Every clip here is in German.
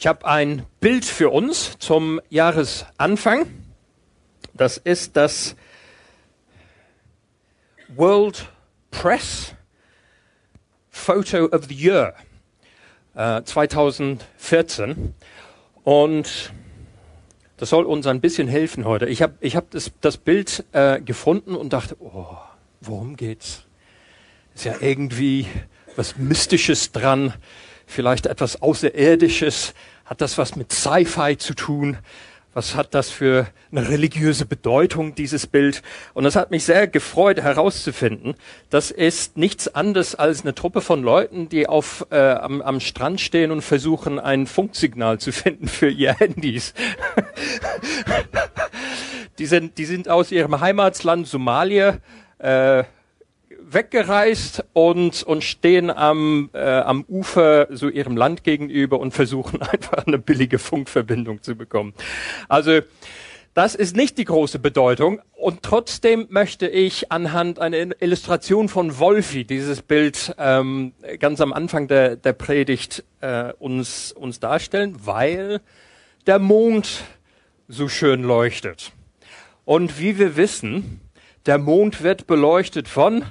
Ich habe ein Bild für uns zum Jahresanfang. Das ist das World Press Photo of the Year äh, 2014. Und das soll uns ein bisschen helfen heute. Ich habe ich hab das, das Bild äh, gefunden und dachte, oh, worum geht's? Ist ja irgendwie was Mystisches dran vielleicht etwas Außerirdisches? Hat das was mit Sci-Fi zu tun? Was hat das für eine religiöse Bedeutung, dieses Bild? Und es hat mich sehr gefreut herauszufinden, das ist nichts anderes als eine Truppe von Leuten, die auf, äh, am, am Strand stehen und versuchen, ein Funksignal zu finden für ihr Handys. die, sind, die sind aus ihrem Heimatland Somalia, äh, weggereist und, und stehen am, äh, am Ufer so ihrem Land gegenüber und versuchen einfach eine billige Funkverbindung zu bekommen. Also das ist nicht die große Bedeutung und trotzdem möchte ich anhand einer Illustration von Wolfi dieses Bild ähm, ganz am Anfang der, der Predigt äh, uns, uns darstellen, weil der Mond so schön leuchtet. Und wie wir wissen, der Mond wird beleuchtet von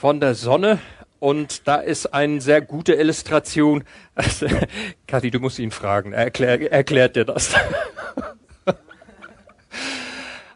von der Sonne und da ist eine sehr gute Illustration. Also, Kathi, du musst ihn fragen. Er erklär, erklärt dir das.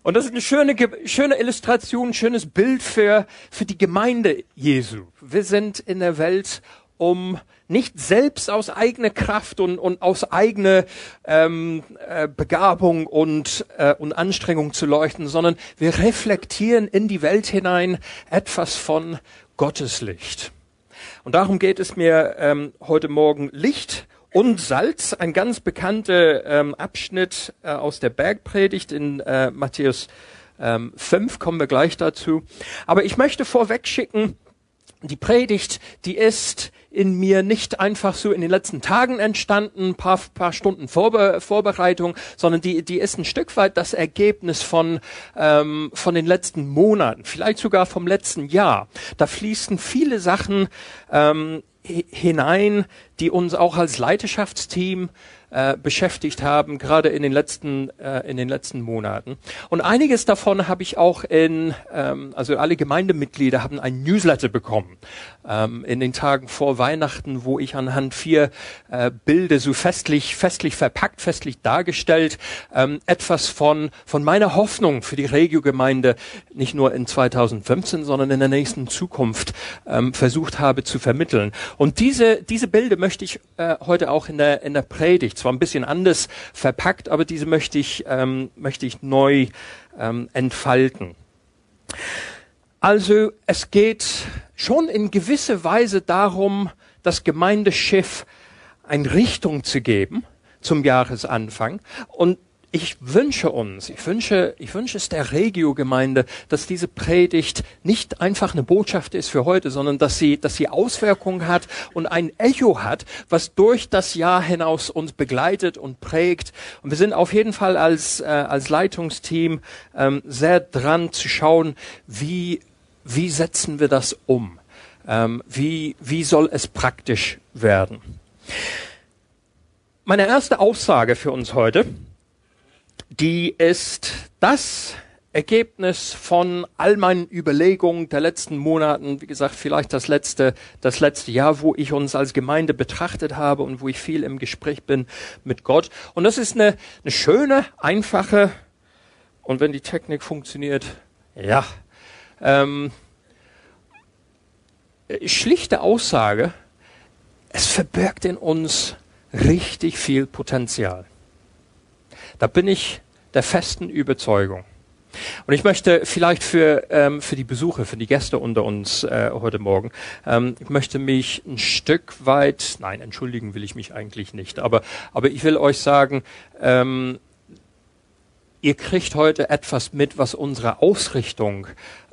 Und das ist eine schöne, schöne Illustration, ein schönes Bild für, für die Gemeinde Jesu. Wir sind in der Welt, um nicht selbst aus eigener Kraft und, und aus eigener ähm, äh, Begabung und, äh, und Anstrengung zu leuchten, sondern wir reflektieren in die Welt hinein etwas von Gottes Licht. Und darum geht es mir ähm, heute Morgen Licht und Salz, ein ganz bekannter ähm, Abschnitt äh, aus der Bergpredigt in äh, Matthäus ähm, 5, kommen wir gleich dazu. Aber ich möchte vorweg schicken, die Predigt, die ist in mir nicht einfach so in den letzten Tagen entstanden, paar, paar Stunden Vorbe Vorbereitung, sondern die, die ist ein Stück weit das Ergebnis von, ähm, von den letzten Monaten, vielleicht sogar vom letzten Jahr. Da fließen viele Sachen ähm, hinein, die uns auch als Leiterschaftsteam äh, beschäftigt haben, gerade in den letzten äh, in den letzten Monaten. Und einiges davon habe ich auch in, ähm, also alle Gemeindemitglieder haben ein Newsletter bekommen ähm, in den Tagen vor Weihnachten, wo ich anhand vier äh, Bilder so festlich festlich verpackt, festlich dargestellt ähm, etwas von von meiner Hoffnung für die Regio-Gemeinde nicht nur in 2015, sondern in der nächsten Zukunft ähm, versucht habe zu vermitteln. Und diese diese Bilder möchte ich äh, heute auch in der in der Predigt zwar ein bisschen anders verpackt, aber diese möchte ich, ähm, möchte ich neu ähm, entfalten. Also es geht schon in gewisser Weise darum, das Gemeindeschiff eine Richtung zu geben zum Jahresanfang. Und ich wünsche uns, ich wünsche, ich wünsche es der Regio-Gemeinde, dass diese Predigt nicht einfach eine Botschaft ist für heute, sondern dass sie, dass sie Auswirkungen hat und ein Echo hat, was durch das Jahr hinaus uns begleitet und prägt. Und wir sind auf jeden Fall als, äh, als Leitungsteam ähm, sehr dran zu schauen, wie, wie setzen wir das um? Ähm, wie, wie soll es praktisch werden? Meine erste Aussage für uns heute die ist das Ergebnis von all meinen Überlegungen der letzten Monaten, wie gesagt, vielleicht das letzte, das letzte Jahr, wo ich uns als Gemeinde betrachtet habe und wo ich viel im Gespräch bin mit Gott. Und das ist eine, eine schöne, einfache, und wenn die Technik funktioniert, ja, ähm, schlichte Aussage, es verbirgt in uns richtig viel Potenzial. Da bin ich der festen Überzeugung. Und ich möchte vielleicht für, ähm, für die Besucher, für die Gäste unter uns äh, heute Morgen, ähm, ich möchte mich ein Stück weit, nein, entschuldigen will ich mich eigentlich nicht, aber, aber ich will euch sagen, ähm, ihr kriegt heute etwas mit, was unsere Ausrichtung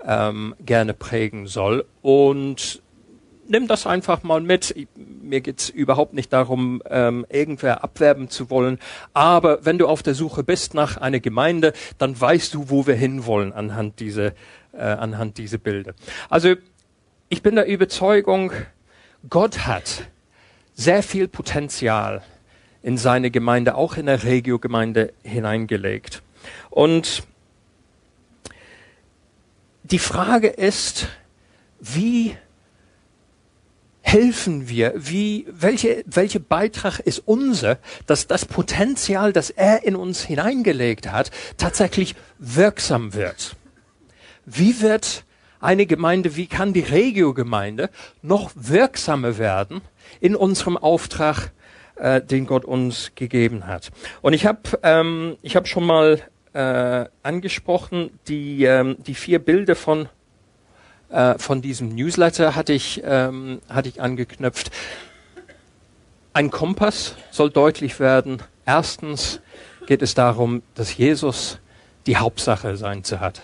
ähm, gerne prägen soll. Und nimm das einfach mal mit. Mir geht's überhaupt nicht darum, ähm, irgendwer abwerben zu wollen. Aber wenn du auf der Suche bist nach einer Gemeinde, dann weißt du, wo wir hinwollen anhand dieser, äh, anhand dieser Bilder. Also ich bin der Überzeugung, Gott hat sehr viel Potenzial in seine Gemeinde, auch in der Regio-Gemeinde hineingelegt. Und die Frage ist, wie helfen wir? Wie, welche, welche Beitrag ist unser, dass das Potenzial, das er in uns hineingelegt hat, tatsächlich wirksam wird? Wie wird eine Gemeinde, wie kann die Regio-Gemeinde noch wirksamer werden in unserem Auftrag, äh, den Gott uns gegeben hat? Und ich habe ähm, ich hab schon mal äh, angesprochen, die, ähm, die vier Bilder von äh, von diesem Newsletter hatte ich, ähm, hatte ich angeknüpft. Ein Kompass soll deutlich werden. Erstens geht es darum, dass Jesus die Hauptsache sein zu hat.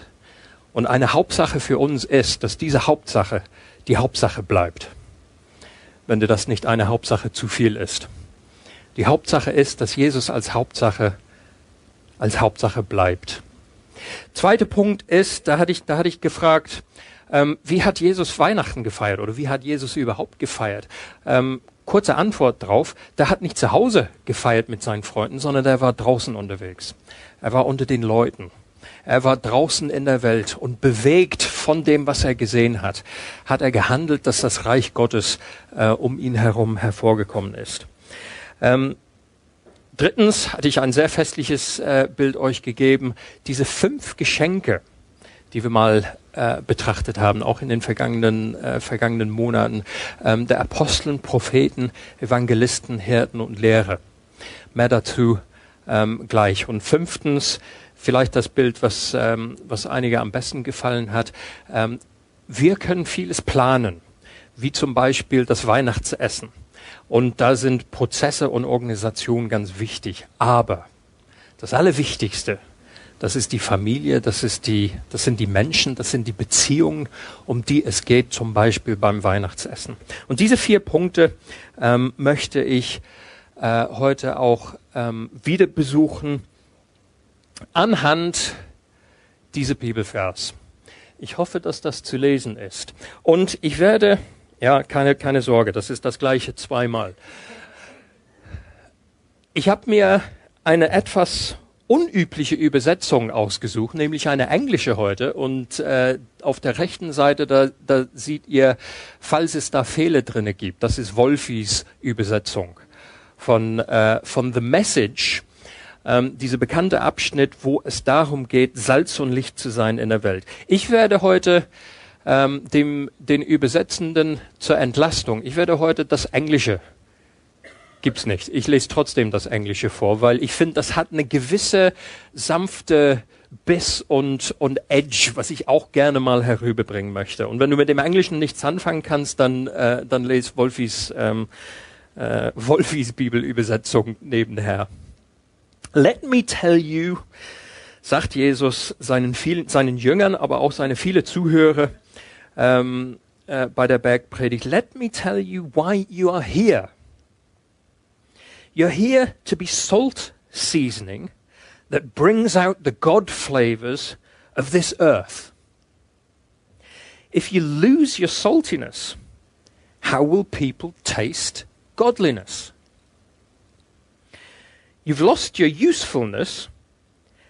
Und eine Hauptsache für uns ist, dass diese Hauptsache die Hauptsache bleibt. Wenn dir das nicht eine Hauptsache zu viel ist. Die Hauptsache ist, dass Jesus als Hauptsache, als Hauptsache bleibt. Zweiter Punkt ist, da hatte ich, da hatte ich gefragt, ähm, wie hat Jesus Weihnachten gefeiert oder wie hat Jesus überhaupt gefeiert? Ähm, kurze Antwort drauf, der hat nicht zu Hause gefeiert mit seinen Freunden, sondern der war draußen unterwegs. Er war unter den Leuten. Er war draußen in der Welt und bewegt von dem, was er gesehen hat, hat er gehandelt, dass das Reich Gottes äh, um ihn herum hervorgekommen ist. Ähm, drittens hatte ich ein sehr festliches äh, Bild euch gegeben. Diese fünf Geschenke, die wir mal äh, betrachtet haben, auch in den vergangenen, äh, vergangenen Monaten, ähm, der Aposteln, Propheten, Evangelisten, Hirten und Lehrer. Mehr dazu ähm, gleich. Und fünftens, vielleicht das Bild, was, ähm, was einige am besten gefallen hat. Ähm, wir können vieles planen, wie zum Beispiel das Weihnachtsessen. Und da sind Prozesse und Organisationen ganz wichtig. Aber das Allerwichtigste das ist die Familie, das, ist die, das sind die Menschen, das sind die Beziehungen, um die es geht, zum Beispiel beim Weihnachtsessen. Und diese vier Punkte ähm, möchte ich äh, heute auch ähm, wieder besuchen anhand dieser Bibelvers. Ich hoffe, dass das zu lesen ist. Und ich werde, ja, keine, keine Sorge, das ist das gleiche zweimal. Ich habe mir eine etwas unübliche Übersetzung ausgesucht, nämlich eine englische heute. Und äh, auf der rechten Seite, da, da seht ihr, falls es da Fehler drinne gibt, das ist Wolfis Übersetzung von, äh, von The Message, ähm, dieser bekannte Abschnitt, wo es darum geht, Salz und Licht zu sein in der Welt. Ich werde heute ähm, dem, den Übersetzenden zur Entlastung, ich werde heute das Englische gibt's nicht. Ich lese trotzdem das Englische vor, weil ich finde, das hat eine gewisse sanfte Biss und, und Edge, was ich auch gerne mal herüberbringen möchte. Und wenn du mit dem Englischen nichts anfangen kannst, dann, äh, dann lese Wolfis, ähm, äh, Wolfis Bibelübersetzung nebenher. Let me tell you, sagt Jesus seinen, vielen, seinen Jüngern, aber auch seine viele Zuhörer ähm, äh, bei der Bergpredigt, let me tell you why you are here. You're here to be salt seasoning that brings out the God flavors of this earth. If you lose your saltiness, how will people taste godliness? You've lost your usefulness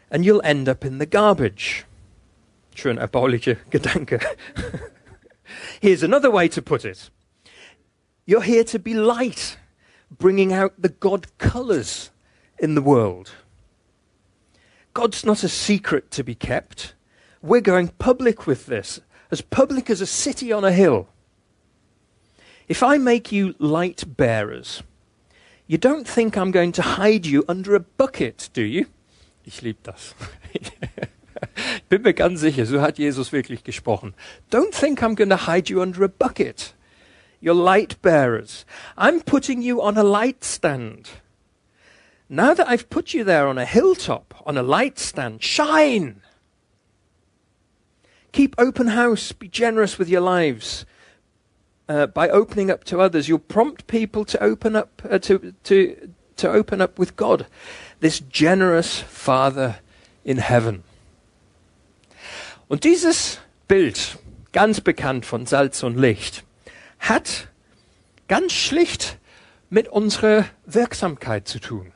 and you'll end up in the garbage. Schön erbauliche Gedanke. Here's another way to put it. You're here to be light bringing out the God colors in the world. God's not a secret to be kept. We're going public with this, as public as a city on a hill. If I make you light bearers, you don't think I'm going to hide you under a bucket, do you? Ich liebe das. Bin mir ganz sicher, so hat Jesus wirklich gesprochen. Don't think I'm going to hide you under a bucket. You're light bearers. I'm putting you on a light stand. Now that I've put you there on a hilltop, on a light stand, shine. Keep open house. Be generous with your lives. Uh, by opening up to others, you'll prompt people to open up uh, to to to open up with God, this generous Father in heaven. Und dieses Bild, ganz bekannt von Salz und Licht, hat ganz schlicht mit unserer Wirksamkeit zu tun,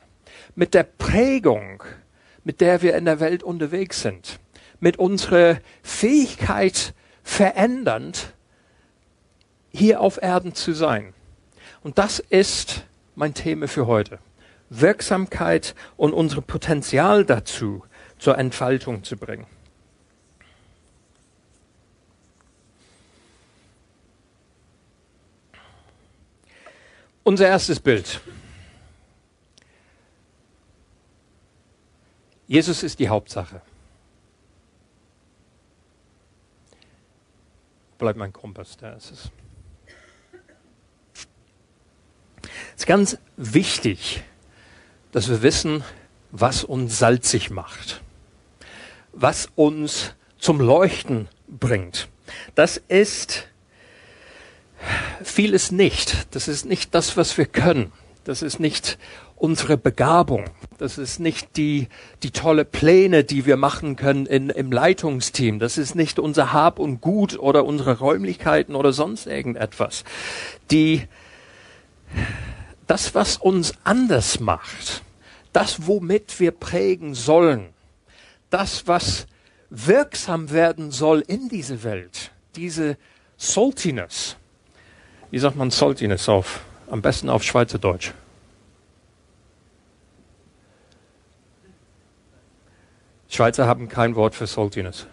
mit der Prägung, mit der wir in der Welt unterwegs sind, mit unserer Fähigkeit verändernd hier auf Erden zu sein. Und das ist mein Thema für heute. Wirksamkeit und unser Potenzial dazu zur Entfaltung zu bringen. Unser erstes Bild. Jesus ist die Hauptsache. Bleibt mein Kompass, da ist es. Es ist ganz wichtig, dass wir wissen, was uns salzig macht, was uns zum Leuchten bringt. Das ist vieles nicht. Das ist nicht das, was wir können. Das ist nicht unsere Begabung. Das ist nicht die, die tolle Pläne, die wir machen können in, im Leitungsteam. Das ist nicht unser Hab und Gut oder unsere Räumlichkeiten oder sonst irgendetwas. Die, das, was uns anders macht, das, womit wir prägen sollen, das, was wirksam werden soll in diese Welt, diese Saltiness. Wie sagt man Saltiness auf? Am besten auf Schweizerdeutsch. Schweizer haben kein Wort für Saltiness.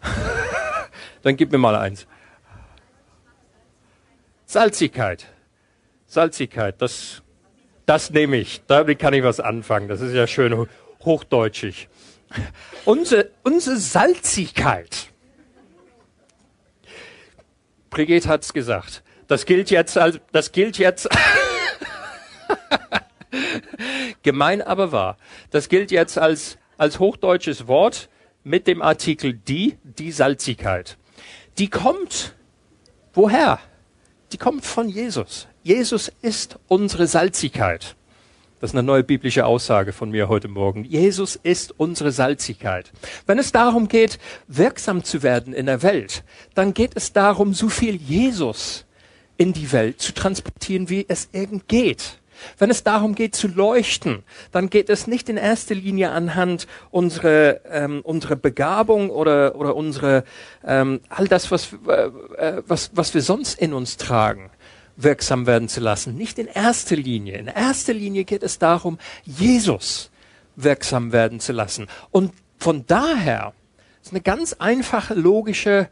Dann gib mir mal eins. Salzigkeit. Salzigkeit, das, das nehme ich. Damit kann ich was anfangen. Das ist ja schön hochdeutschig. Unsere, unsere Salzigkeit. Brigitte hat's gesagt. Das gilt jetzt als, das gilt jetzt, gemein aber wahr. Das gilt jetzt als, als hochdeutsches Wort mit dem Artikel die, die Salzigkeit. Die kommt, woher? Die kommt von Jesus. Jesus ist unsere Salzigkeit. Das ist eine neue biblische Aussage von mir heute Morgen. Jesus ist unsere Salzigkeit. Wenn es darum geht, wirksam zu werden in der Welt, dann geht es darum, so viel Jesus in die Welt zu transportieren, wie es irgend geht. Wenn es darum geht zu leuchten, dann geht es nicht in erster Linie anhand unserer ähm, unsere Begabung oder oder unsere ähm, all das was äh, äh was was wir sonst in uns tragen, wirksam werden zu lassen. Nicht in erster Linie. In erster Linie geht es darum, Jesus wirksam werden zu lassen. Und von daher ist eine ganz einfache logische,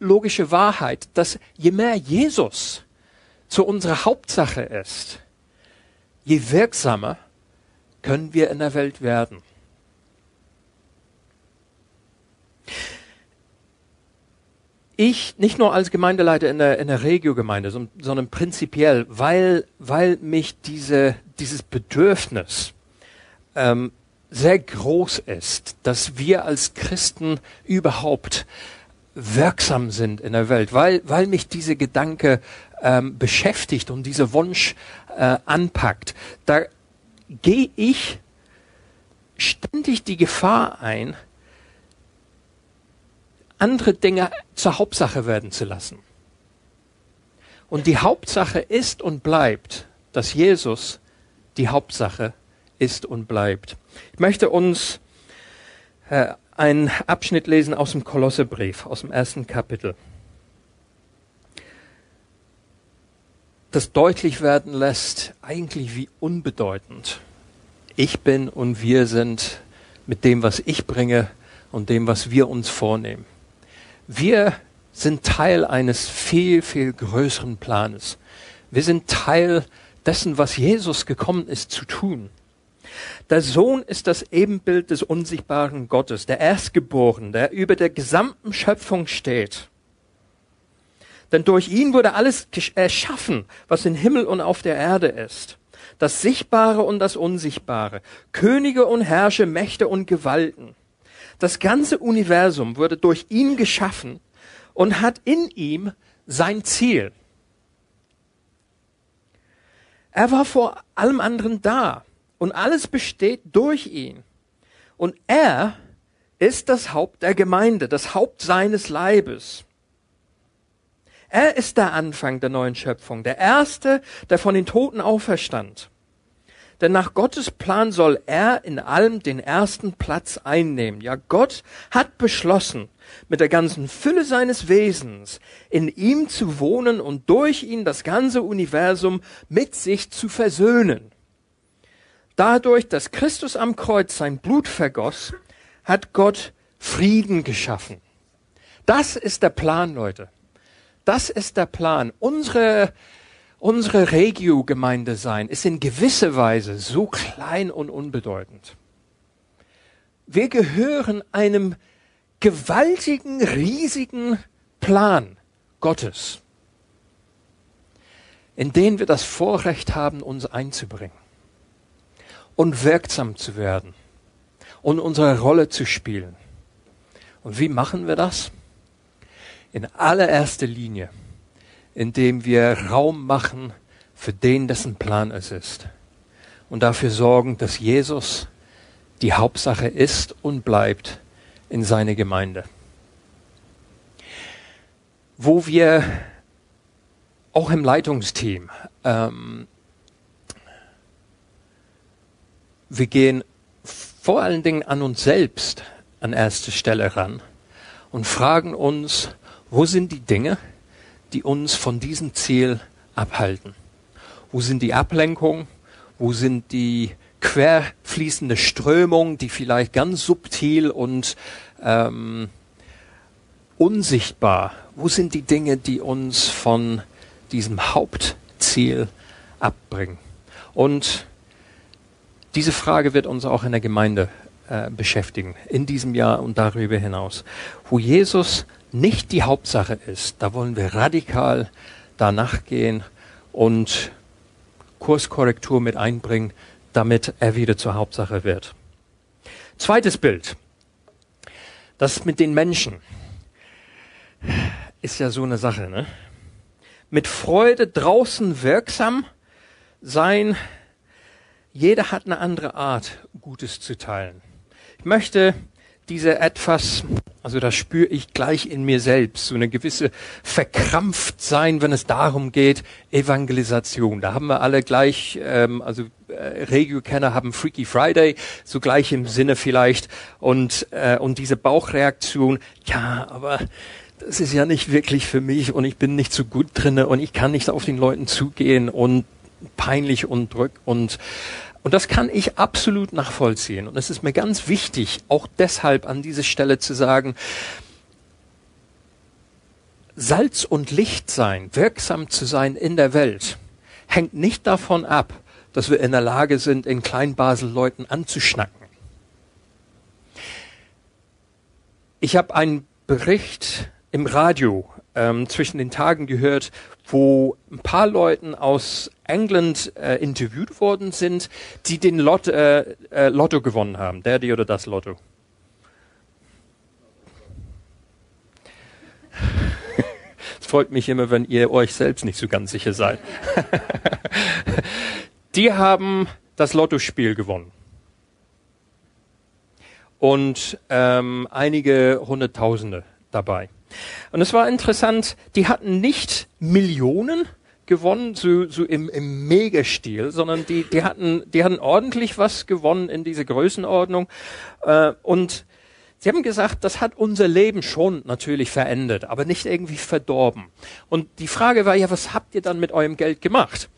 logische Wahrheit, dass je mehr Jesus zu unserer Hauptsache ist, je wirksamer können wir in der Welt werden. Ich nicht nur als Gemeindeleiter in der, in der Regio-Gemeinde, sondern prinzipiell, weil, weil mich diese, dieses Bedürfnis ähm, sehr groß ist, dass wir als Christen überhaupt wirksam sind in der Welt, weil, weil mich diese Gedanke ähm, beschäftigt und dieser Wunsch äh, anpackt. Da gehe ich ständig die Gefahr ein, andere Dinge zur Hauptsache werden zu lassen. Und die Hauptsache ist und bleibt, dass Jesus die Hauptsache ist und bleibt. Ich möchte uns äh, einen Abschnitt lesen aus dem Kolossebrief, aus dem ersten Kapitel. Das deutlich werden lässt, eigentlich wie unbedeutend ich bin und wir sind mit dem, was ich bringe und dem, was wir uns vornehmen. Wir sind Teil eines viel, viel größeren Planes. Wir sind Teil dessen, was Jesus gekommen ist zu tun. Der Sohn ist das Ebenbild des unsichtbaren Gottes, der Erstgeborene, der über der gesamten Schöpfung steht. Denn durch ihn wurde alles erschaffen, was im Himmel und auf der Erde ist. Das Sichtbare und das Unsichtbare, Könige und Herrscher, Mächte und Gewalten. Das ganze Universum wurde durch ihn geschaffen und hat in ihm sein Ziel. Er war vor allem anderen da und alles besteht durch ihn. Und er ist das Haupt der Gemeinde, das Haupt seines Leibes. Er ist der Anfang der neuen Schöpfung, der Erste, der von den Toten auferstand. Denn nach Gottes Plan soll er in allem den ersten Platz einnehmen. Ja, Gott hat beschlossen, mit der ganzen Fülle seines Wesens in ihm zu wohnen und durch ihn das ganze Universum mit sich zu versöhnen. Dadurch, dass Christus am Kreuz sein Blut vergoss, hat Gott Frieden geschaffen. Das ist der Plan, Leute. Das ist der Plan. Unsere, unsere Regio-Gemeinde sein ist in gewisser Weise so klein und unbedeutend. Wir gehören einem gewaltigen, riesigen Plan Gottes, in den wir das Vorrecht haben, uns einzubringen und wirksam zu werden und unsere Rolle zu spielen. Und wie machen wir das? In allererster Linie, indem wir Raum machen für den, dessen Plan es ist. Und dafür sorgen, dass Jesus die Hauptsache ist und bleibt in seine Gemeinde. Wo wir auch im Leitungsteam, ähm, wir gehen vor allen Dingen an uns selbst an erste Stelle ran und fragen uns, wo sind die Dinge, die uns von diesem Ziel abhalten? Wo sind die Ablenkungen? Wo sind die querfließende Strömungen, die vielleicht ganz subtil und ähm, unsichtbar, wo sind die Dinge, die uns von diesem Hauptziel abbringen? Und diese Frage wird uns auch in der Gemeinde äh, beschäftigen, in diesem Jahr und darüber hinaus. Wo Jesus nicht die Hauptsache ist, da wollen wir radikal danach gehen und Kurskorrektur mit einbringen, damit er wieder zur Hauptsache wird. Zweites Bild. Das mit den Menschen ist ja so eine Sache, ne? Mit Freude draußen wirksam sein. Jeder hat eine andere Art, Gutes zu teilen. Ich möchte diese etwas, also das spüre ich gleich in mir selbst, so eine gewisse Verkrampftsein, wenn es darum geht, Evangelisation. Da haben wir alle gleich, ähm, also äh, Regio-Kenner haben Freaky Friday, so gleich im Sinne vielleicht, und, äh, und diese Bauchreaktion, ja, aber das ist ja nicht wirklich für mich und ich bin nicht so gut drinne und ich kann nicht auf den Leuten zugehen und peinlich und drück und und das kann ich absolut nachvollziehen. Und es ist mir ganz wichtig, auch deshalb an dieser Stelle zu sagen, Salz und Licht sein, wirksam zu sein in der Welt, hängt nicht davon ab, dass wir in der Lage sind, in Kleinbasel Leuten anzuschnacken. Ich habe einen Bericht im Radio ähm, zwischen den Tagen gehört, wo ein paar Leuten aus England äh, interviewt worden sind, die den Lot, äh, äh, Lotto gewonnen haben. Der, die oder das Lotto. Es freut mich immer, wenn ihr euch selbst nicht so ganz sicher seid. die haben das Lottospiel gewonnen. Und ähm, einige Hunderttausende dabei. Und es war interessant, die hatten nicht Millionen gewonnen, so, so im, im Megastil, sondern die, die, hatten, die hatten ordentlich was gewonnen in diese Größenordnung. Äh, und Sie haben gesagt, das hat unser Leben schon natürlich verändert, aber nicht irgendwie verdorben. Und die Frage war ja, was habt ihr dann mit eurem Geld gemacht?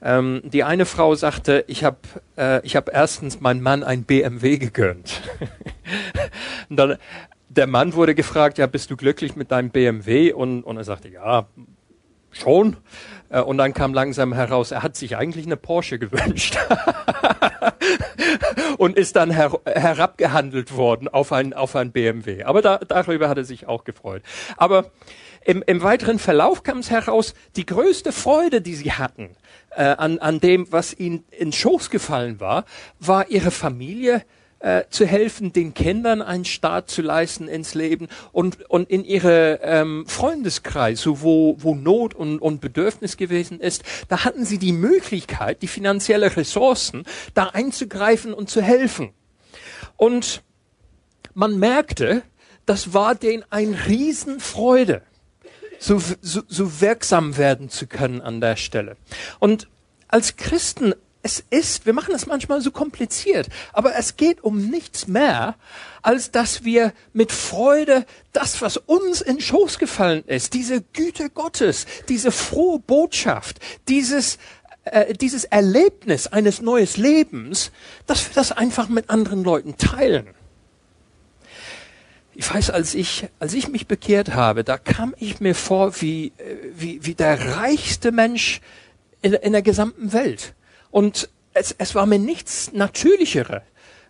Ähm, die eine Frau sagte, ich habe äh, ich hab erstens meinem Mann ein BMW gegönnt. dann, der Mann wurde gefragt, ja, bist du glücklich mit deinem BMW? Und, und er sagte, ja, schon. Äh, und dann kam langsam heraus, er hat sich eigentlich eine Porsche gewünscht. und ist dann her herabgehandelt worden auf ein, auf ein BMW. Aber da, darüber hat er sich auch gefreut. Aber im, im weiteren Verlauf kam es heraus, die größte Freude, die sie hatten äh, an, an dem, was ihnen in Schoß gefallen war, war ihre Familie, äh, zu helfen, den Kindern einen Start zu leisten ins Leben und, und in ihre ähm, Freundeskreis, wo, wo Not und, und Bedürfnis gewesen ist, da hatten sie die Möglichkeit, die finanzielle Ressourcen, da einzugreifen und zu helfen. Und man merkte, das war denen ein Riesenfreude so, so, so wirksam werden zu können an der Stelle. Und als Christen, es ist, wir machen es manchmal so kompliziert, aber es geht um nichts mehr, als dass wir mit Freude das, was uns in Schoß gefallen ist, diese Güte Gottes, diese frohe Botschaft, dieses äh, dieses Erlebnis eines neues Lebens, dass wir das einfach mit anderen Leuten teilen. Ich weiß, als ich, als ich mich bekehrt habe, da kam ich mir vor wie, äh, wie, wie der reichste Mensch in, in der gesamten Welt. Und es, es war mir nichts Natürlichere,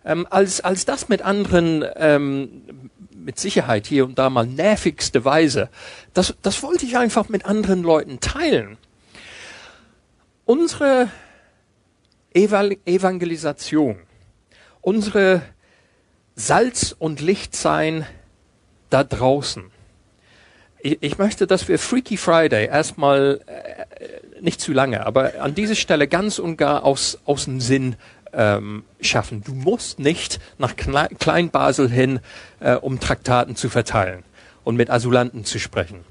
ähm, als, als das mit anderen, ähm, mit Sicherheit hier und da mal nervigste Weise. Das, das wollte ich einfach mit anderen Leuten teilen. Unsere Evangelisation, unsere Salz und Licht sein da draußen. Ich, ich möchte, dass wir Freaky Friday erstmal äh, nicht zu lange, aber an dieser Stelle ganz und gar aus, aus dem Sinn ähm, schaffen. Du musst nicht nach Kleinbasel hin, äh, um Traktaten zu verteilen und mit Asylanten zu sprechen.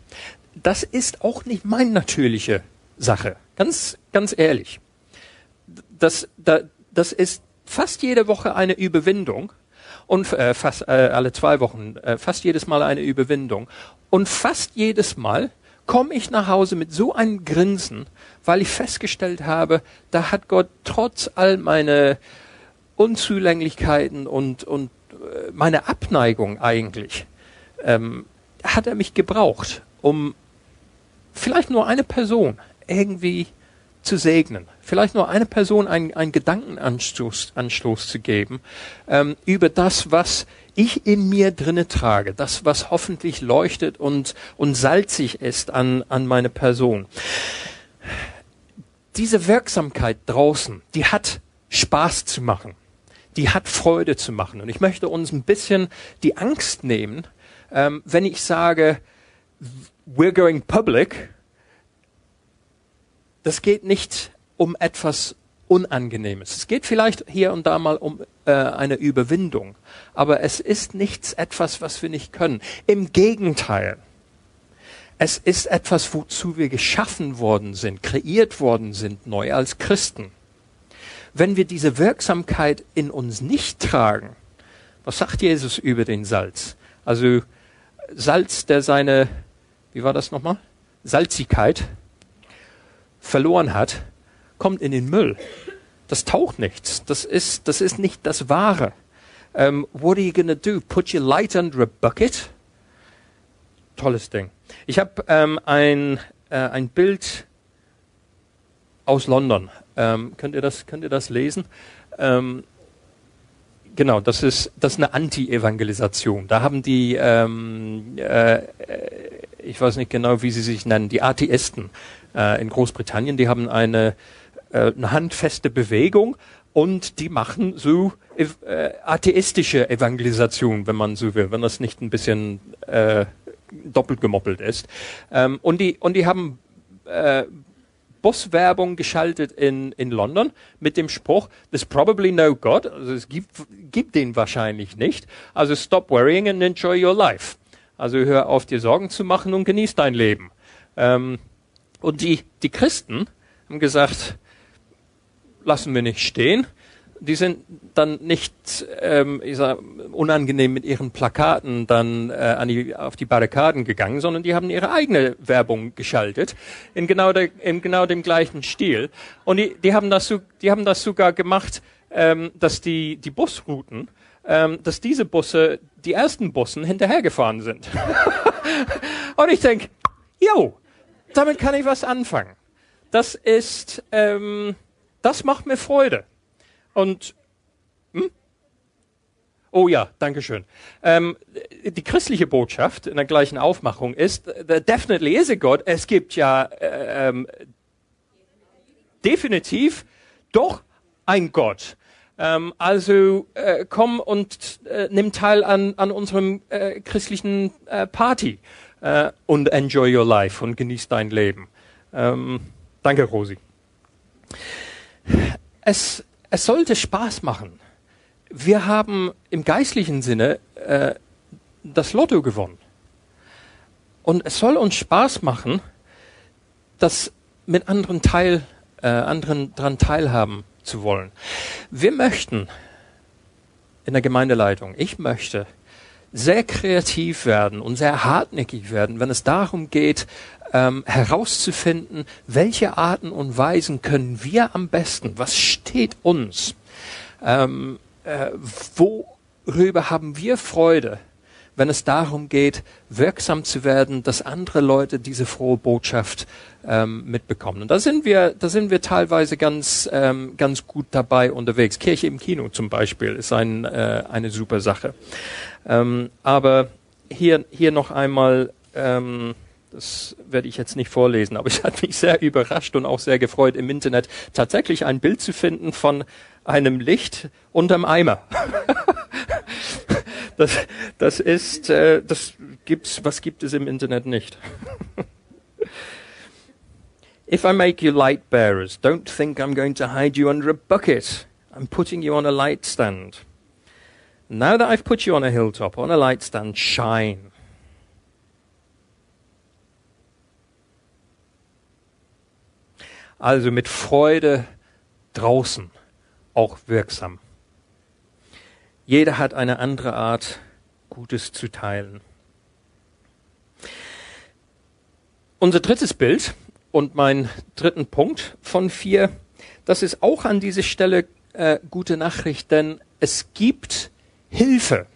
Das ist auch nicht meine natürliche Sache. Ganz, ganz ehrlich. Das, da, das ist fast jede Woche eine Überwindung und äh, fast äh, alle zwei Wochen, äh, fast jedes Mal eine Überwindung. Und fast jedes Mal komme ich nach Hause mit so einem Grinsen, weil ich festgestellt habe, da hat Gott trotz all meine Unzulänglichkeiten und, und äh, meine Abneigung eigentlich, ähm, hat er mich gebraucht, um vielleicht nur eine Person irgendwie zu segnen. Vielleicht nur eine Person einen, einen Gedankenanstoß Anstoß zu geben ähm, über das, was ich in mir drinne trage, das, was hoffentlich leuchtet und, und salzig ist an, an meine Person. Diese Wirksamkeit draußen, die hat Spaß zu machen. Die hat Freude zu machen. Und ich möchte uns ein bisschen die Angst nehmen, ähm, wenn ich sage, we're going public, das geht nicht um etwas Unangenehmes. Es geht vielleicht hier und da mal um äh, eine Überwindung, aber es ist nichts etwas, was wir nicht können. Im Gegenteil. Es ist etwas, wozu wir geschaffen worden sind, kreiert worden sind, neu als Christen. Wenn wir diese Wirksamkeit in uns nicht tragen, was sagt Jesus über den Salz? Also Salz, der seine, wie war das nochmal? Salzigkeit verloren hat, kommt in den Müll. Das taucht nichts. Das ist, das ist nicht das Wahre. Um, ähm, what are you gonna do? Put your light under a bucket? Tolles Ding. Ich habe ähm, ein, äh, ein Bild aus London. Ähm, könnt, ihr das, könnt ihr das lesen? Ähm, genau, das ist, das ist eine Anti-Evangelisation. Da haben die, ähm, äh, ich weiß nicht genau, wie sie sich nennen, die Atheisten äh, in Großbritannien, die haben eine, äh, eine handfeste Bewegung und die machen so äh, atheistische Evangelisation, wenn man so will, wenn das nicht ein bisschen äh, doppelt gemoppelt ist. Ähm, und die und die haben äh, Buswerbung geschaltet in, in London mit dem Spruch, there's probably no God, also es gibt, gibt den wahrscheinlich nicht, also stop worrying and enjoy your life. Also hör auf, dir Sorgen zu machen und genieß dein Leben. Ähm, und die, die Christen haben gesagt, lassen wir nicht stehen. Die sind dann nicht ähm, ich sag, unangenehm mit ihren Plakaten dann äh, an die, auf die Barrikaden gegangen, sondern die haben ihre eigene Werbung geschaltet in genau, der, in genau dem gleichen Stil. Und die, die, haben, das, die haben das sogar gemacht, ähm, dass die, die Busrouten, ähm, dass diese Busse die ersten Bussen hinterhergefahren sind. Und ich denke, yo, damit kann ich was anfangen. Das ist, ähm, das macht mir Freude. Und, hm? Oh ja, danke schön. Ähm, die christliche Botschaft in der gleichen Aufmachung ist, there definitely is a God. Es gibt ja äh, ähm, definitiv doch ein Gott. Ähm, also äh, komm und äh, nimm teil an, an unserem äh, christlichen äh, Party äh, und enjoy your life und genieß dein Leben. Ähm, danke, Rosi. Es, es sollte Spaß machen. Wir haben im geistlichen Sinne äh, das Lotto gewonnen. Und es soll uns Spaß machen, das mit anderen teil, äh, anderen dran teilhaben zu wollen. Wir möchten in der Gemeindeleitung, ich möchte sehr kreativ werden und sehr hartnäckig werden, wenn es darum geht, ähm, herauszufinden, welche Arten und Weisen können wir am besten, was steht uns, ähm, äh, worüber haben wir Freude, wenn es darum geht, wirksam zu werden, dass andere Leute diese frohe Botschaft ähm, mitbekommen. Und da sind wir, da sind wir teilweise ganz, ähm, ganz gut dabei unterwegs. Kirche im Kino zum Beispiel ist ein, äh, eine super Sache. Ähm, aber hier, hier noch einmal, ähm, das werde ich jetzt nicht vorlesen, aber es hat mich sehr überrascht und auch sehr gefreut, im Internet tatsächlich ein Bild zu finden von einem Licht unterm Eimer. das, das ist, äh, das gibt's, was gibt es im Internet nicht? If I make you light bearers, don't think I'm going to hide you under a bucket. I'm putting you on a light stand. Now that I've put you on a hilltop, on a light stand, shine. Also mit Freude draußen auch wirksam. Jeder hat eine andere Art, Gutes zu teilen. Unser drittes Bild und mein dritten Punkt von vier, das ist auch an dieser Stelle äh, gute Nachricht, denn es gibt Hilfe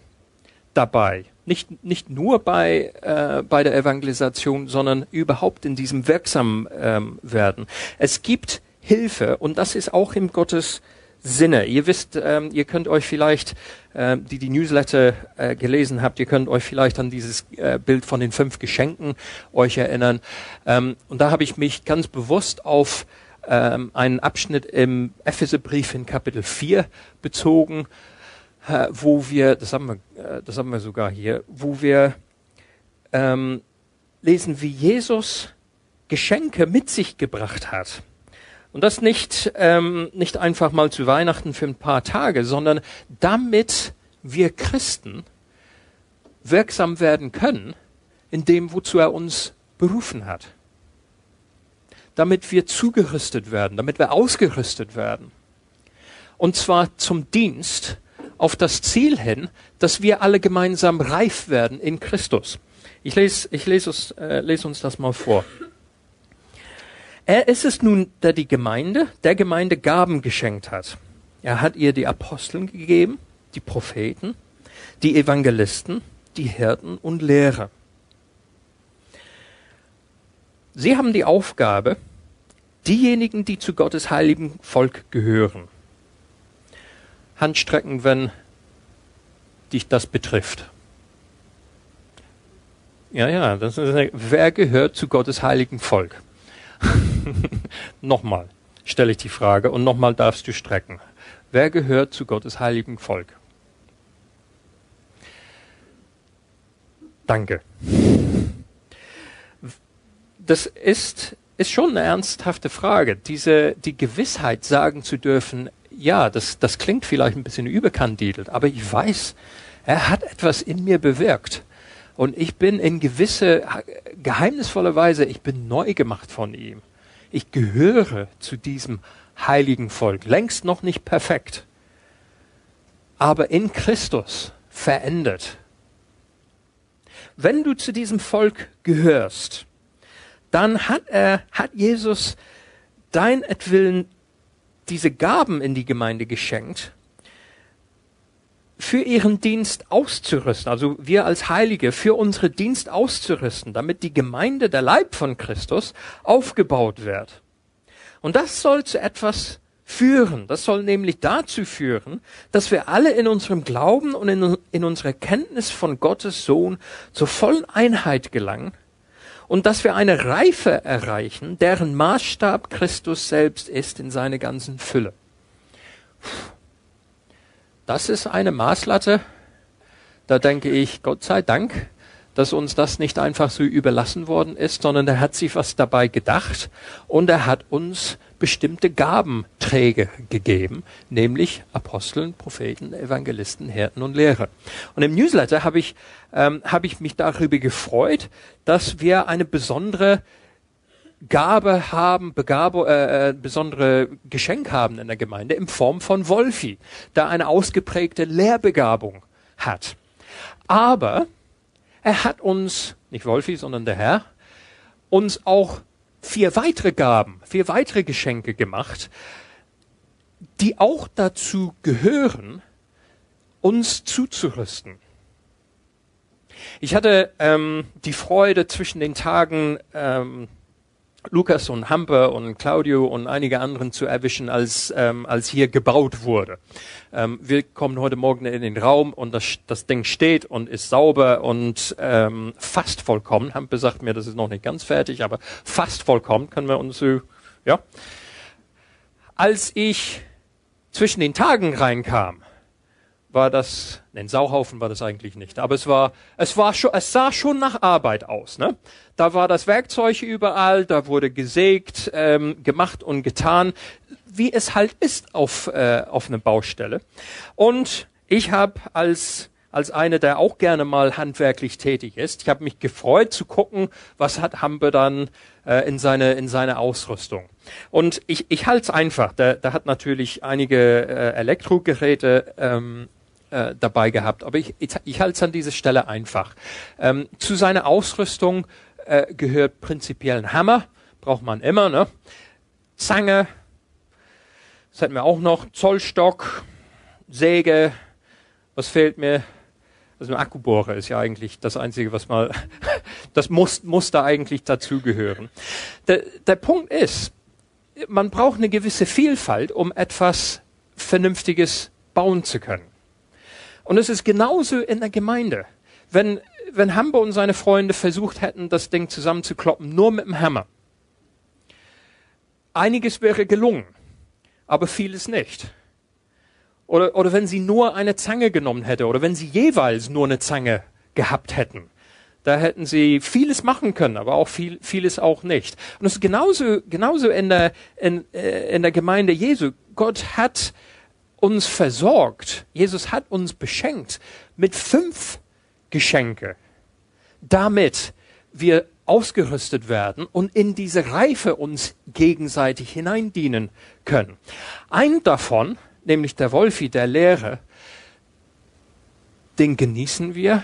dabei. Nicht, nicht nur bei, äh, bei der Evangelisation, sondern überhaupt in diesem wirksam ähm, werden. Es gibt Hilfe und das ist auch im Gottes Sinne. Ihr wisst, ähm, ihr könnt euch vielleicht, äh, die die Newsletter äh, gelesen habt, ihr könnt euch vielleicht an dieses äh, Bild von den fünf Geschenken euch erinnern. Ähm, und da habe ich mich ganz bewusst auf ähm, einen Abschnitt im Epheserbrief in Kapitel 4 bezogen, äh, wo wir, das haben wir, äh, das haben wir sogar hier, wo wir ähm, lesen, wie Jesus Geschenke mit sich gebracht hat. Und das nicht, ähm, nicht einfach mal zu Weihnachten für ein paar Tage, sondern damit wir Christen wirksam werden können in dem, wozu er uns berufen hat. Damit wir zugerüstet werden, damit wir ausgerüstet werden. Und zwar zum Dienst auf das Ziel hin, dass wir alle gemeinsam reif werden in Christus. Ich lese, ich lese, äh, lese uns das mal vor. Er ist es nun, der die Gemeinde, der Gemeinde Gaben geschenkt hat. Er hat ihr die Aposteln gegeben, die Propheten, die Evangelisten, die Hirten und Lehrer. Sie haben die Aufgabe, diejenigen, die zu Gottes heiligen Volk gehören, Handstrecken, wenn dich das betrifft. Ja, ja, das ist, wer gehört zu Gottes heiligen Volk? nochmal stelle ich die Frage und nochmal darfst du strecken. Wer gehört zu Gottes heiligen Volk? Danke. Das ist, ist schon eine ernsthafte Frage. Diese, die Gewissheit sagen zu dürfen, ja, das, das klingt vielleicht ein bisschen überkandidelt, aber ich weiß, er hat etwas in mir bewirkt. Und ich bin in gewisse geheimnisvolle Weise, ich bin neu gemacht von ihm. Ich gehöre zu diesem heiligen Volk. Längst noch nicht perfekt. Aber in Christus verändert. Wenn du zu diesem Volk gehörst, dann hat er, hat Jesus dein Etwillen diese Gaben in die Gemeinde geschenkt, für ihren Dienst auszurüsten, also wir als Heilige für unsere Dienst auszurüsten, damit die Gemeinde, der Leib von Christus, aufgebaut wird. Und das soll zu etwas führen. Das soll nämlich dazu führen, dass wir alle in unserem Glauben und in, in unserer Kenntnis von Gottes Sohn zur vollen Einheit gelangen und dass wir eine Reife erreichen, deren Maßstab Christus selbst ist in seiner ganzen Fülle. Das ist eine Maßlatte, da denke ich, Gott sei Dank, dass uns das nicht einfach so überlassen worden ist, sondern er hat sich was dabei gedacht und er hat uns bestimmte Gabenträge gegeben, nämlich Aposteln, Propheten, Evangelisten, Hirten und Lehrer. Und im Newsletter habe ich, ähm, habe ich mich darüber gefreut, dass wir eine besondere Gabe haben, Begabe, äh, äh, besondere Geschenk haben in der Gemeinde in Form von Wolfi, der eine ausgeprägte Lehrbegabung hat. Aber er hat uns, nicht Wolfi, sondern der Herr, uns auch vier weitere Gaben, vier weitere Geschenke gemacht, die auch dazu gehören, uns zuzurüsten. Ich hatte ähm, die Freude zwischen den Tagen ähm, Lukas und Hamper und Claudio und einige anderen zu erwischen, als, ähm, als hier gebaut wurde. Ähm, wir kommen heute Morgen in den Raum und das, das Ding steht und ist sauber und ähm, fast vollkommen. Hamper sagt mir, das ist noch nicht ganz fertig, aber fast vollkommen können wir uns so, ja. Als ich zwischen den Tagen reinkam, war das, ein Sauhaufen war das eigentlich nicht, aber es war, es war schon, es sah schon nach Arbeit aus, ne? Da war das Werkzeug überall, da wurde gesägt, ähm, gemacht und getan, wie es halt ist auf, äh, auf einer Baustelle. Und ich habe als als einer, der auch gerne mal handwerklich tätig ist. Ich habe mich gefreut zu gucken, was hat Hampe dann äh, in seine in seine Ausrüstung. Und ich, ich halte es einfach. Der, der hat natürlich einige äh, Elektrogeräte ähm, äh, dabei gehabt. Aber ich, ich, ich halte es an dieser Stelle einfach. Ähm, zu seiner Ausrüstung äh, gehört prinzipiell ein Hammer, braucht man immer, ne? Zange, das hätten wir auch noch, Zollstock, Säge, was fehlt mir? Also ein Akkubohrer ist ja eigentlich das Einzige, was mal, das muss, muss da eigentlich dazugehören. Der, der Punkt ist, man braucht eine gewisse Vielfalt, um etwas Vernünftiges bauen zu können. Und es ist genauso in der Gemeinde. Wenn, wenn Hamber und seine Freunde versucht hätten, das Ding zusammenzukloppen, nur mit dem Hammer. Einiges wäre gelungen, aber vieles nicht. Oder, oder wenn sie nur eine Zange genommen hätte, oder wenn sie jeweils nur eine Zange gehabt hätten. Da hätten sie vieles machen können, aber auch viel, vieles auch nicht. Und es ist genauso, genauso in der, in, äh, in der Gemeinde Jesu. Gott hat uns versorgt. Jesus hat uns beschenkt mit fünf Geschenke, damit wir ausgerüstet werden und in diese Reife uns gegenseitig hineindienen können. Ein davon, nämlich der Wolfi, der Lehre, den genießen wir,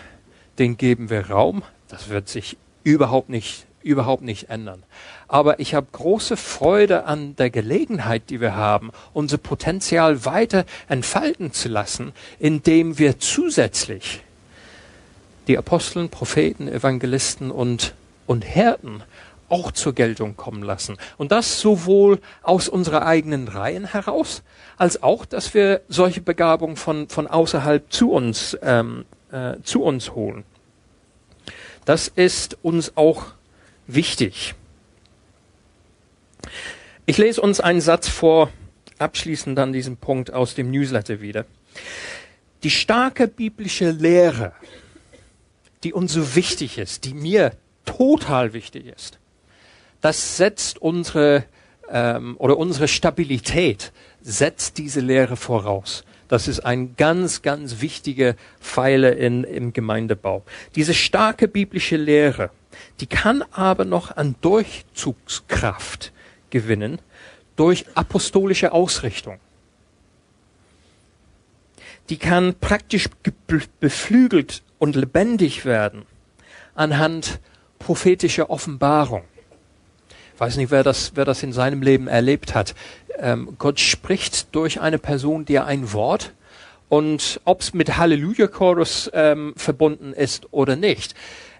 den geben wir Raum. Das wird sich überhaupt nicht überhaupt nicht ändern. Aber ich habe große Freude an der Gelegenheit, die wir haben, unser Potenzial weiter entfalten zu lassen, indem wir zusätzlich die Aposteln, Propheten, Evangelisten und, und Hirten auch zur Geltung kommen lassen. Und das sowohl aus unserer eigenen Reihen heraus, als auch, dass wir solche Begabungen von, von außerhalb zu uns, ähm, äh, zu uns holen. Das ist uns auch wichtig. Ich lese uns einen Satz vor, abschließend dann diesen Punkt aus dem Newsletter wieder. Die starke biblische Lehre, die uns so wichtig ist, die mir total wichtig ist, das setzt unsere ähm, oder unsere Stabilität setzt diese Lehre voraus. Das ist ein ganz, ganz wichtiger Pfeiler in, im Gemeindebau. Diese starke biblische Lehre, die kann aber noch an Durchzugskraft gewinnen durch apostolische Ausrichtung. Die kann praktisch beflügelt und lebendig werden anhand prophetischer Offenbarung. Ich weiß nicht, wer das, wer das in seinem Leben erlebt hat. Ähm, Gott spricht durch eine Person dir ein Wort und ob es mit Halleluja-Chorus ähm, verbunden ist oder nicht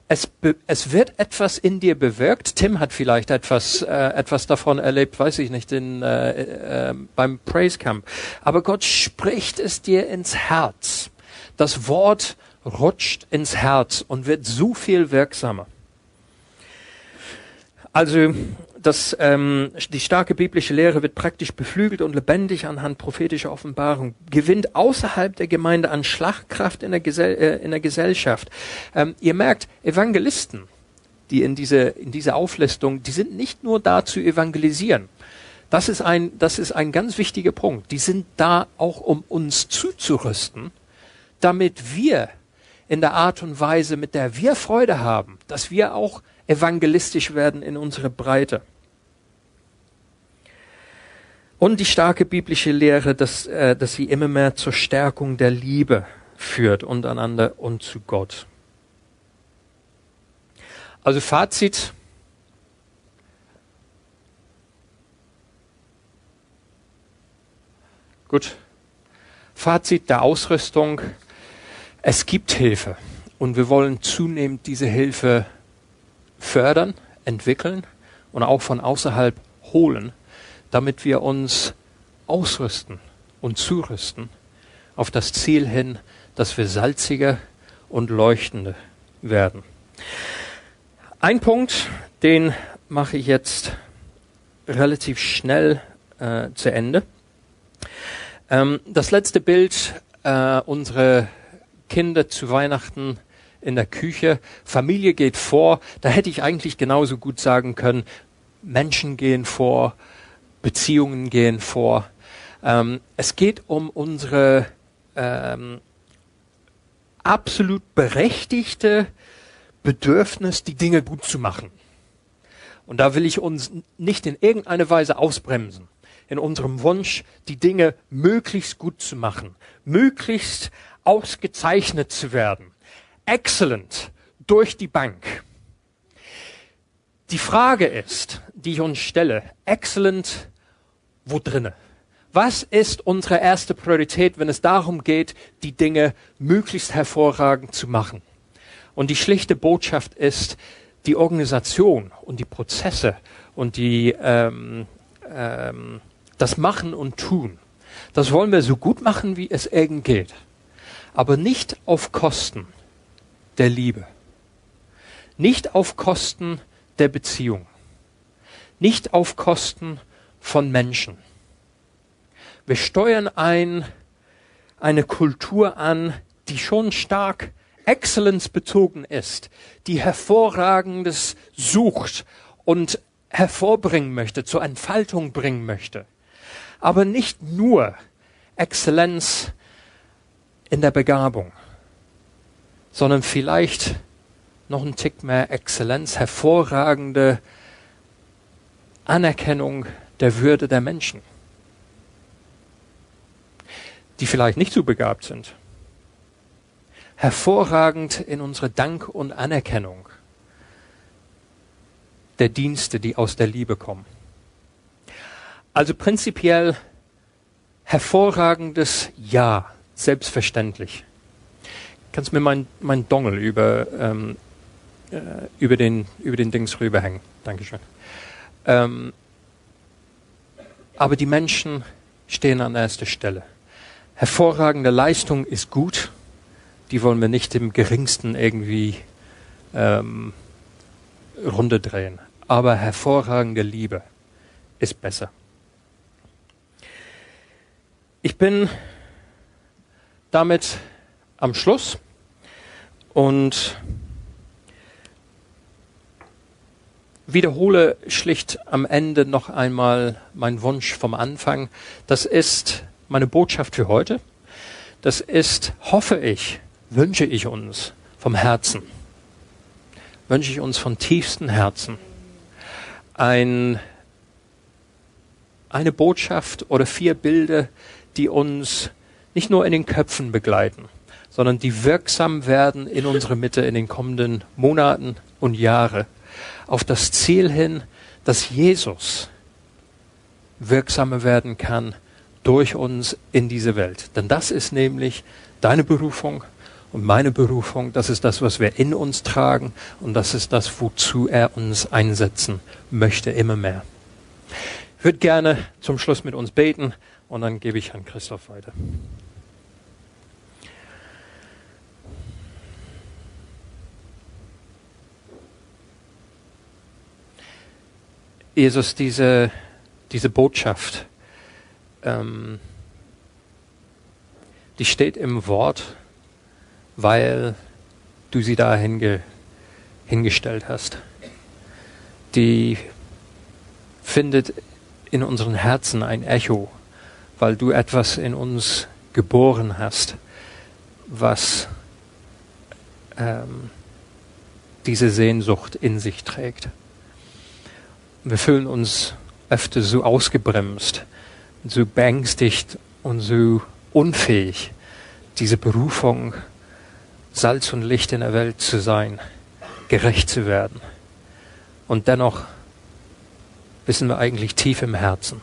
es, es wird etwas in dir bewirkt. Tim hat vielleicht etwas, äh, etwas davon erlebt, weiß ich nicht, in, äh, äh, beim Praise Camp. Aber Gott spricht es dir ins Herz. Das Wort rutscht ins Herz und wird so viel wirksamer. Also das, ähm, die starke biblische Lehre wird praktisch beflügelt und lebendig anhand prophetischer Offenbarung, gewinnt außerhalb der Gemeinde an Schlagkraft in der, Gesell äh, in der Gesellschaft. Ähm, ihr merkt, Evangelisten, die in diese, in diese Auflistung, die sind nicht nur da zu evangelisieren. Das ist ein, das ist ein ganz wichtiger Punkt. Die sind da auch, um uns zuzurüsten, damit wir in der Art und Weise, mit der wir Freude haben, dass wir auch evangelistisch werden in unsere Breite. Und die starke biblische Lehre, dass, äh, dass sie immer mehr zur Stärkung der Liebe führt untereinander und zu Gott. Also Fazit. Gut. Fazit der Ausrüstung. Es gibt Hilfe und wir wollen zunehmend diese Hilfe fördern, entwickeln und auch von außerhalb holen, damit wir uns ausrüsten und zurüsten auf das Ziel hin, dass wir salziger und leuchtender werden. Ein Punkt, den mache ich jetzt relativ schnell äh, zu Ende. Ähm, das letzte Bild, äh, unsere Kinder zu Weihnachten in der Küche, Familie geht vor, da hätte ich eigentlich genauso gut sagen können, Menschen gehen vor, Beziehungen gehen vor. Ähm, es geht um unsere ähm, absolut berechtigte Bedürfnis, die Dinge gut zu machen. Und da will ich uns nicht in irgendeiner Weise ausbremsen. In unserem Wunsch, die Dinge möglichst gut zu machen, möglichst ausgezeichnet zu werden excellent durch die Bank. Die Frage ist, die ich uns stelle, excellent wo drinne? Was ist unsere erste Priorität, wenn es darum geht, die Dinge möglichst hervorragend zu machen? Und die schlichte Botschaft ist, die Organisation und die Prozesse und die, ähm, ähm, das Machen und Tun, das wollen wir so gut machen, wie es irgend geht. Aber nicht auf Kosten der Liebe. Nicht auf Kosten der Beziehung. Nicht auf Kosten von Menschen. Wir steuern ein, eine Kultur an, die schon stark Excellence bezogen ist, die hervorragendes sucht und hervorbringen möchte, zur Entfaltung bringen möchte. Aber nicht nur Exzellenz in der Begabung sondern vielleicht noch ein Tick mehr Exzellenz, hervorragende Anerkennung der Würde der Menschen, die vielleicht nicht so begabt sind. Hervorragend in unsere Dank und Anerkennung der Dienste, die aus der Liebe kommen. Also prinzipiell hervorragendes Ja, selbstverständlich kannst mir mein, mein Dongel über, ähm, äh, über, den, über den Dings rüberhängen. Dankeschön. Ähm, aber die Menschen stehen an erster Stelle. Hervorragende Leistung ist gut. Die wollen wir nicht im geringsten irgendwie ähm, runde drehen. Aber hervorragende Liebe ist besser. Ich bin damit am Schluss und wiederhole schlicht am Ende noch einmal meinen Wunsch vom Anfang. Das ist meine Botschaft für heute. Das ist, hoffe ich, wünsche ich uns vom Herzen, wünsche ich uns von tiefstem Herzen ein, eine Botschaft oder vier Bilder, die uns nicht nur in den Köpfen begleiten, sondern die wirksam werden in unsere Mitte in den kommenden Monaten und Jahre auf das Ziel hin, dass Jesus wirksamer werden kann durch uns in diese Welt. Denn das ist nämlich deine Berufung und meine Berufung. Das ist das, was wir in uns tragen und das ist das, wozu er uns einsetzen möchte, immer mehr. Ich würde gerne zum Schluss mit uns beten und dann gebe ich Herrn Christoph weiter. Jesus, diese, diese Botschaft, ähm, die steht im Wort, weil du sie da hinge, hingestellt hast. Die findet in unseren Herzen ein Echo, weil du etwas in uns geboren hast, was ähm, diese Sehnsucht in sich trägt. Wir fühlen uns öfter so ausgebremst, so beängstigt und so unfähig, diese Berufung, Salz und Licht in der Welt zu sein, gerecht zu werden. Und dennoch wissen wir eigentlich tief im Herzen,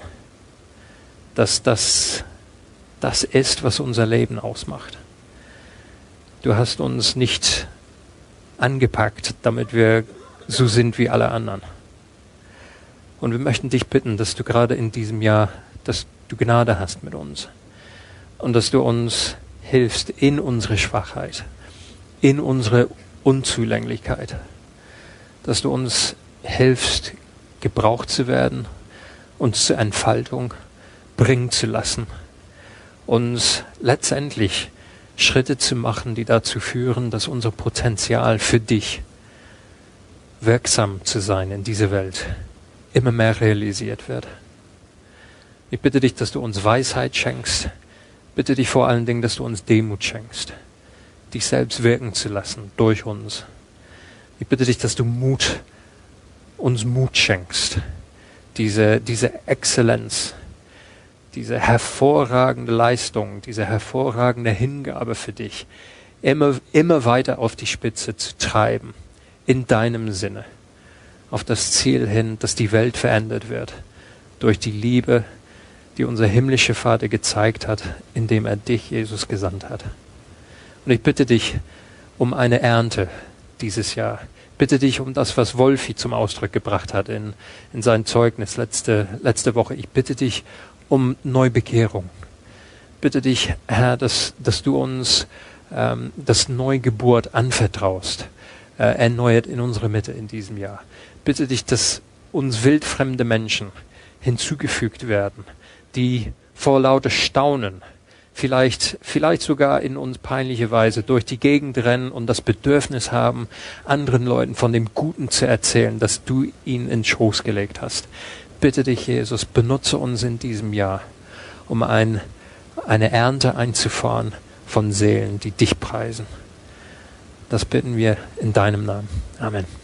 dass das das ist, was unser Leben ausmacht. Du hast uns nicht angepackt, damit wir so sind wie alle anderen. Und wir möchten dich bitten, dass du gerade in diesem Jahr, dass du Gnade hast mit uns und dass du uns hilfst in unsere Schwachheit, in unsere Unzulänglichkeit, dass du uns hilfst, gebraucht zu werden, uns zur Entfaltung bringen zu lassen, uns letztendlich Schritte zu machen, die dazu führen, dass unser Potenzial für dich wirksam zu sein in dieser Welt immer mehr realisiert wird. Ich bitte dich, dass du uns Weisheit schenkst. Bitte dich vor allen Dingen, dass du uns Demut schenkst, dich selbst wirken zu lassen durch uns. Ich bitte dich, dass du Mut, uns Mut schenkst, diese, diese Exzellenz, diese hervorragende Leistung, diese hervorragende Hingabe für dich immer, immer weiter auf die Spitze zu treiben, in deinem Sinne, auf das Ziel hin, dass die Welt verändert wird, durch die Liebe, die unser himmlischer Vater gezeigt hat, indem er dich, Jesus, gesandt hat. Und ich bitte dich um eine Ernte dieses Jahr. Bitte dich um das, was Wolfi zum Ausdruck gebracht hat in, in sein Zeugnis letzte, letzte Woche. Ich bitte dich um Neubekehrung. Bitte dich, Herr, dass, dass du uns ähm, das Neugeburt anvertraust, äh, erneuert in unsere Mitte in diesem Jahr. Bitte dich, dass uns wildfremde Menschen hinzugefügt werden, die vor lauter Staunen, vielleicht, vielleicht sogar in uns peinliche Weise durch die Gegend rennen und das Bedürfnis haben, anderen Leuten von dem Guten zu erzählen, das du ihnen in Schoß gelegt hast bitte dich, Jesus, benutze uns in diesem Jahr, um ein, eine Ernte einzufahren von Seelen, die dich preisen. Das bitten wir in deinem Namen. Amen.